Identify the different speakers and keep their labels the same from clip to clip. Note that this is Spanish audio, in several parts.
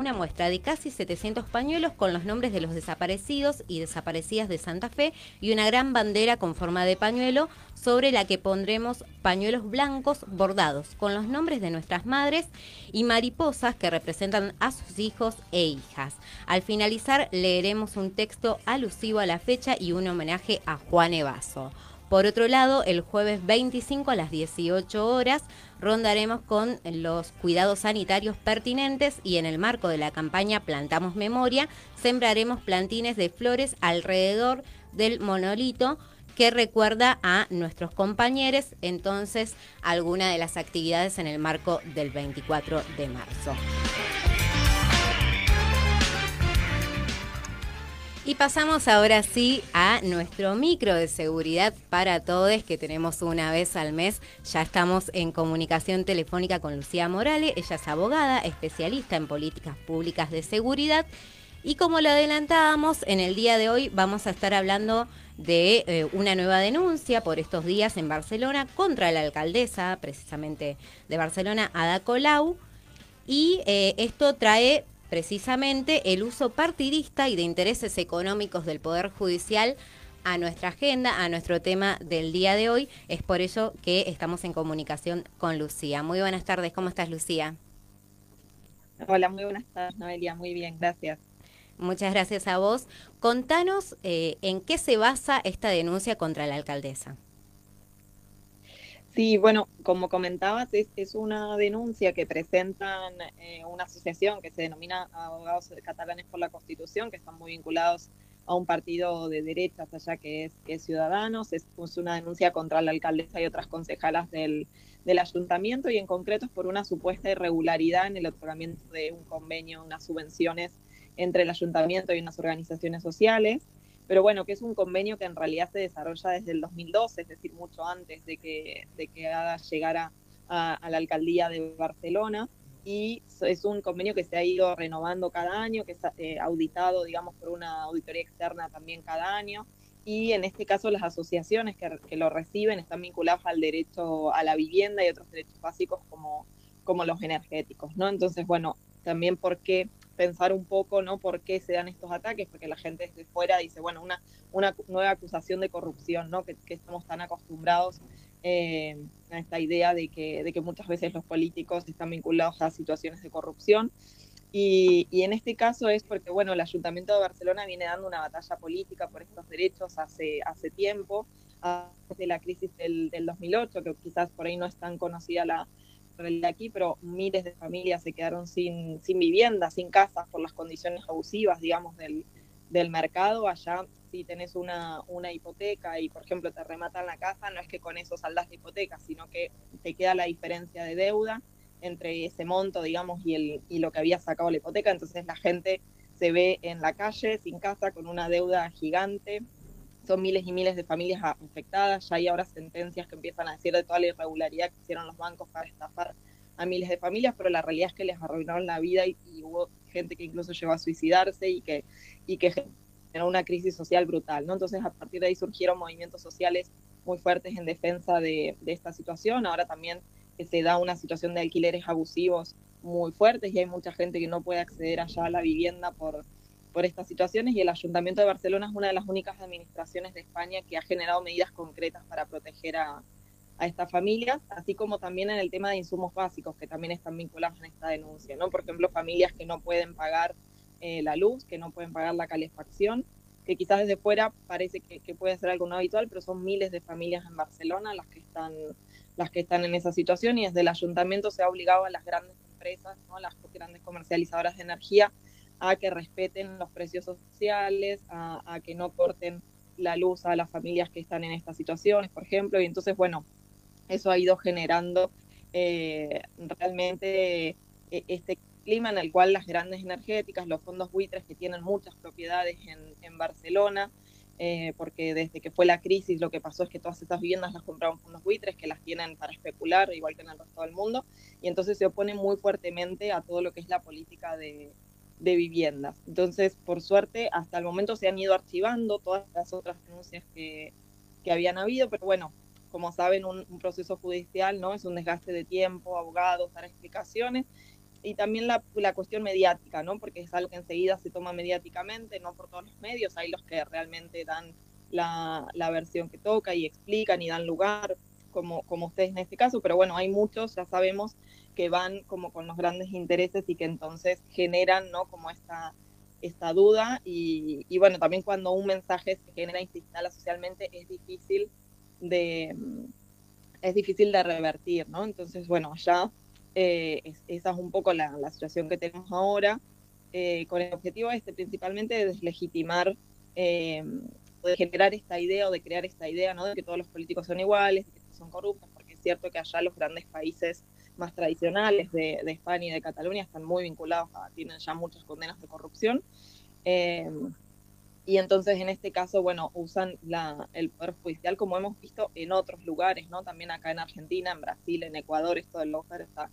Speaker 1: Una muestra de casi 700 pañuelos con los nombres de los desaparecidos y desaparecidas de Santa Fe y una gran bandera con forma de pañuelo sobre la que pondremos pañuelos blancos bordados con los nombres de nuestras madres y mariposas que representan a sus hijos e hijas. Al finalizar leeremos un texto alusivo a la fecha y un homenaje a Juan Evaso. Por otro lado, el jueves 25 a las 18 horas rondaremos con los cuidados sanitarios pertinentes y en el marco de la campaña Plantamos Memoria, sembraremos plantines de flores alrededor del monolito que recuerda a nuestros compañeros, entonces alguna de las actividades en el marco del 24 de marzo. Y pasamos ahora sí a nuestro micro de seguridad para todos que tenemos una vez al mes. Ya estamos en comunicación telefónica con Lucía Morales. Ella es abogada, especialista en políticas públicas de seguridad. Y como lo adelantábamos, en el día de hoy vamos a estar hablando de eh, una nueva denuncia por estos días en Barcelona contra la alcaldesa, precisamente de Barcelona, Ada Colau. Y eh, esto trae precisamente el uso partidista y de intereses económicos del Poder Judicial a nuestra agenda, a nuestro tema del día de hoy. Es por ello que estamos en comunicación con Lucía. Muy buenas tardes, ¿cómo estás Lucía?
Speaker 2: Hola, muy buenas tardes Noelia, muy bien, gracias.
Speaker 1: Muchas gracias a vos. Contanos eh, en qué se basa esta denuncia contra la alcaldesa.
Speaker 2: Sí, bueno, como comentabas, es, una denuncia que presentan eh, una asociación que se denomina Abogados Catalanes por la Constitución, que están muy vinculados a un partido de derechas allá que es, que Ciudadanos. Es, una denuncia contra la alcaldesa y otras concejalas del, del ayuntamiento y en concreto es por una supuesta irregularidad en el otorgamiento de un convenio, unas subvenciones entre el ayuntamiento y unas organizaciones sociales pero bueno, que es un convenio que en realidad se desarrolla desde el 2012, es decir, mucho antes de que, de que Ada llegara a, la alcaldía de Barcelona, y es un convenio que se ha ido renovando cada año, que es eh, auditado, digamos, por una auditoría externa también cada año, y en este caso las asociaciones que, que, lo reciben están vinculadas al derecho a la vivienda y otros derechos básicos como, como los energéticos, ¿no? Entonces, bueno, también porque pensar un poco, ¿no? ¿Por qué se dan estos ataques? Porque la gente desde fuera dice, bueno, una, una nueva acusación de corrupción, ¿no? Que, estamos tan acostumbrados eh, a esta idea de que, de que muchas veces los políticos están vinculados a situaciones de corrupción. Y, y, en este caso es porque, bueno, el Ayuntamiento de Barcelona viene dando una batalla política por estos derechos hace, hace tiempo, desde la crisis del, del 2008, que quizás por ahí no es tan conocida la, aquí, pero miles de familias se quedaron sin, sin vivienda, sin casas por las condiciones abusivas, digamos, del, del mercado. Allá, si tenés una, una hipoteca y, por ejemplo, te rematan la casa, no es que con eso saldas la hipoteca, sino que te queda la diferencia de deuda entre ese monto, digamos, y, el, y lo que había sacado la hipoteca. Entonces la gente se ve en la calle, sin casa, con una deuda gigante. Son miles y miles de familias afectadas. Ya hay ahora sentencias que empiezan a decir de toda la irregularidad que hicieron los bancos para estafar a miles de familias, pero la realidad es que les arruinaron la vida y, hubo gente que incluso llegó a suicidarse y que, y que generó una crisis social brutal. ¿no? Entonces, a partir de ahí surgieron movimientos sociales muy fuertes en defensa de, de esta situación. Ahora también se da una situación de alquileres abusivos muy fuertes y hay mucha gente que no puede acceder allá a la vivienda por, por estas situaciones y el Ayuntamiento de Barcelona es una de las únicas administraciones de España que ha generado medidas concretas para proteger a, estas familias, así como también en el tema de insumos básicos que también están vinculados en esta denuncia, ¿no? Por ejemplo, familias que no pueden pagar eh, la luz, que no pueden pagar la calefacción, que quizás desde fuera parece que, que, puede ser algo no habitual, pero son miles de familias en Barcelona las que están las que están en esa situación y desde el ayuntamiento se ha obligado a las grandes empresas, ¿no? las grandes comercializadoras de energía, a que respeten los precios sociales, a, que no corten la luz a las familias que están en estas situaciones, por ejemplo, y entonces, bueno, eso ha ido generando eh, realmente eh, este clima en el cual las grandes energéticas, los fondos buitres que tienen muchas propiedades en, Barcelona, eh, porque desde que fue la crisis lo que pasó es que todas estas viviendas las compraron fondos buitres que las tienen para especular, igual que en el resto del mundo, y entonces se oponen muy fuertemente a todo lo que es la política de, de viviendas. Entonces, por suerte, hasta el momento se han ido archivando todas las otras denuncias que, que habían habido, pero bueno, como saben, un, proceso judicial no es un desgaste de tiempo, abogados, dar explicaciones, y también la, la, cuestión mediática, ¿no? Porque es algo que enseguida se toma mediáticamente, no por todos los medios, hay los que realmente dan la, la versión que toca y explican y dan lugar, como, ustedes en este caso, pero bueno, hay muchos, ya sabemos, que van como con los grandes intereses y que entonces generan, ¿no? Como esta, duda y, bueno, también cuando un mensaje se genera instala socialmente es difícil de, es difícil de revertir, ¿no? Entonces, bueno, ya eh, esa es un poco la, la situación que tenemos ahora, eh, con el objetivo este principalmente de deslegitimar, eh, de generar esta idea o de crear esta idea, ¿no? De que todos los políticos son iguales, de que son corruptos, porque es cierto que allá los grandes países más tradicionales de, España y de Cataluña están muy vinculados, a, tienen ya muchas condenas de corrupción. Eh, y entonces en este caso, bueno, usan la, el Poder Judicial como hemos visto en otros lugares, ¿no? También acá en Argentina, en Brasil, en Ecuador, esto del lawfare está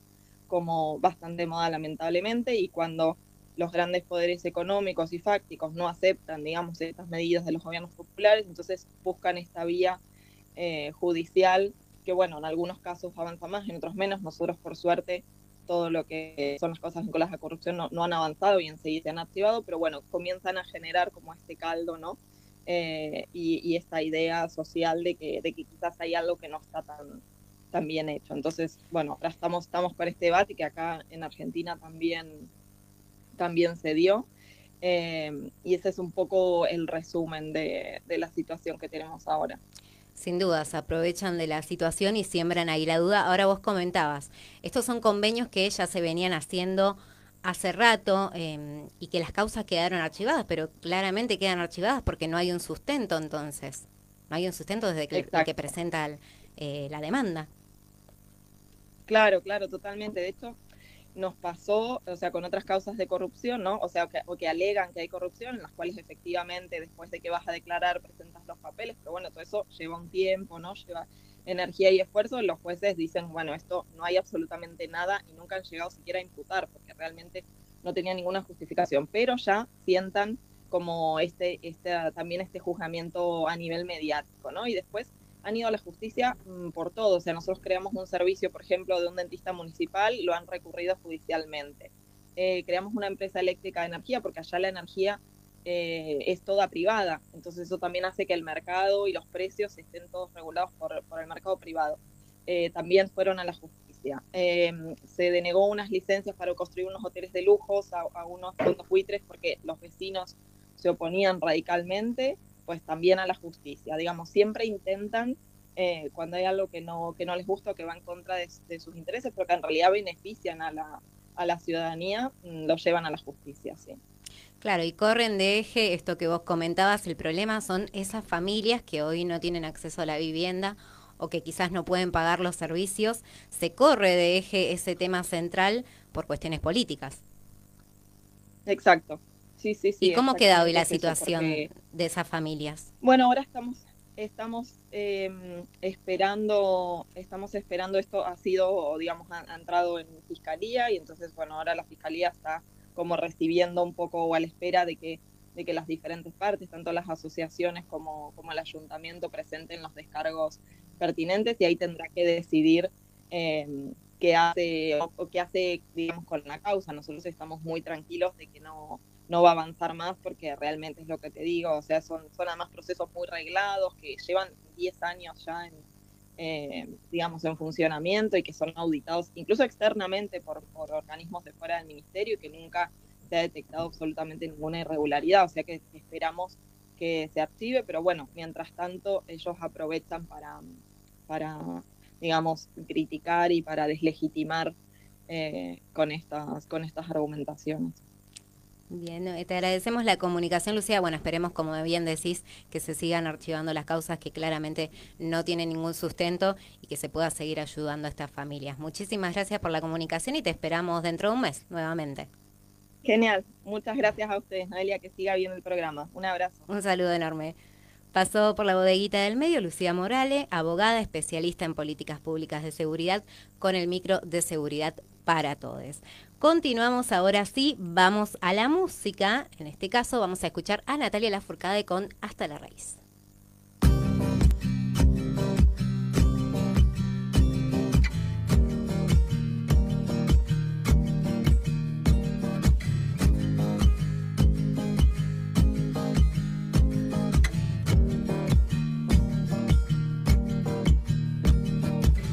Speaker 2: como bastante moda lamentablemente y cuando los grandes poderes económicos y fácticos no aceptan, digamos, estas medidas de los gobiernos populares, entonces buscan esta vía eh, judicial que, bueno, en algunos casos avanza más, en otros menos. Nosotros, por suerte, todo lo que son las cosas vinculadas a corrupción no, han avanzado y enseguida se han activado, pero bueno, comienzan a generar como este caldo, ¿no? Eh, y, y, esta idea social de que, de que quizás hay algo que no está tan, tan bien hecho. Entonces, bueno, ahora estamos, estamos con este debate que acá en Argentina también, también se dio. Eh, y ese es un poco el resumen de, de la situación que tenemos ahora.
Speaker 1: Sin dudas, aprovechan de la situación y siembran ahí la duda. Ahora vos comentabas, estos son convenios que ya se venían haciendo hace rato eh, y que las causas quedaron archivadas, pero claramente quedan archivadas porque no hay un sustento entonces. No hay un sustento desde que, que presenta eh, la demanda.
Speaker 2: Claro, claro, totalmente. De hecho, nos pasó, o sea, con otras causas de corrupción, ¿no? O sea, o que alegan que hay corrupción, en las cuales efectivamente después de que vas a declarar presentas los papeles, pero bueno, todo eso lleva un tiempo, ¿no? Lleva energía y esfuerzo, los jueces dicen, bueno, esto no hay absolutamente nada y nunca han llegado siquiera a imputar, porque realmente no tenía ninguna justificación, pero ya sientan como este, este también este juzgamiento a nivel mediático, ¿no? Y después han ido a la justicia mm, por todo. O sea, nosotros creamos un servicio, por ejemplo, de un dentista municipal, lo han recurrido judicialmente. Eh, creamos una empresa eléctrica de energía, porque allá la energía eh, es toda privada. Entonces eso también hace que el mercado y los precios estén todos regulados por, el mercado privado. Eh, también fueron a la justicia. se denegó unas licencias para construir unos hoteles de lujos a, a unos fondos buitres porque los vecinos se oponían radicalmente pues también a la justicia. Digamos, siempre intentan, eh, cuando hay algo que no, que no les gusta o que va en contra de, sus intereses, pero que en realidad benefician a la, a la ciudadanía, mm, lo llevan a la justicia, sí.
Speaker 1: Claro, y corren de eje esto que vos comentabas, el problema son esas familias que hoy no tienen acceso a la vivienda o que quizás no pueden pagar los servicios, se corre de eje ese tema central por cuestiones políticas.
Speaker 2: Exacto, Sí, sí, sí.
Speaker 1: ¿Y cómo queda hoy la situación de esas familias?
Speaker 2: Bueno, ahora estamos estamos em, esperando estamos esperando esto ha sido digamos ha, entrado en fiscalía y entonces bueno ahora la fiscalía está como recibiendo un poco o a la espera de que de que las diferentes partes tanto las asociaciones como como el ayuntamiento presenten los descargos pertinentes y ahí tendrá que decidir eh, qué hace o, o qué hace digamos con la causa nosotros estamos muy tranquilos de que no no va a avanzar más porque realmente es lo que te digo, o sea, son, son además procesos muy reglados que llevan 10 años ya en, eh, digamos, en funcionamiento y que son auditados incluso externamente por, por organismos de fuera del ministerio y que nunca se ha detectado absolutamente ninguna irregularidad, o sea que esperamos que se active, pero bueno, mientras tanto ellos aprovechan para, para digamos, criticar y para deslegitimar eh, con, estas, con estas argumentaciones.
Speaker 1: Bien, te agradecemos la comunicación, Lucía. Bueno, esperemos, como bien decís, que se sigan archivando las causas que claramente no tienen ningún sustento y que se pueda seguir ayudando a estas familias. Muchísimas gracias por la comunicación y te esperamos dentro de un mes nuevamente.
Speaker 2: Genial, muchas gracias a ustedes, Noelia, que siga viendo el programa. Un abrazo.
Speaker 1: Un saludo enorme. Pasó por la bodeguita del medio Lucía Morales, abogada especialista en políticas públicas de seguridad con el micro de seguridad para todos. Continuamos ahora sí, vamos a la música. En este caso vamos a escuchar a Natalia Lafourcade con Hasta la raíz.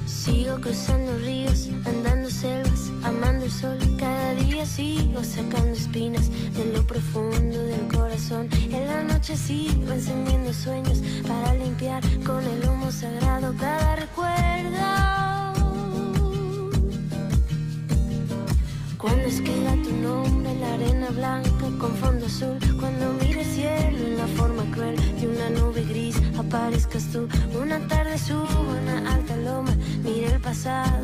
Speaker 3: Sigo cruzando ríos sigo sacando espinas de lo profundo del corazón. En la noche sigo encendiendo sueños para limpiar con el humo sagrado cada recuerdo. Cuando esqueda tu nombre la arena blanca con fondo azul, cuando mire cielo en la forma cruel de una nube gris, aparezcas tú. Una tarde subo una alta loma, mire el pasado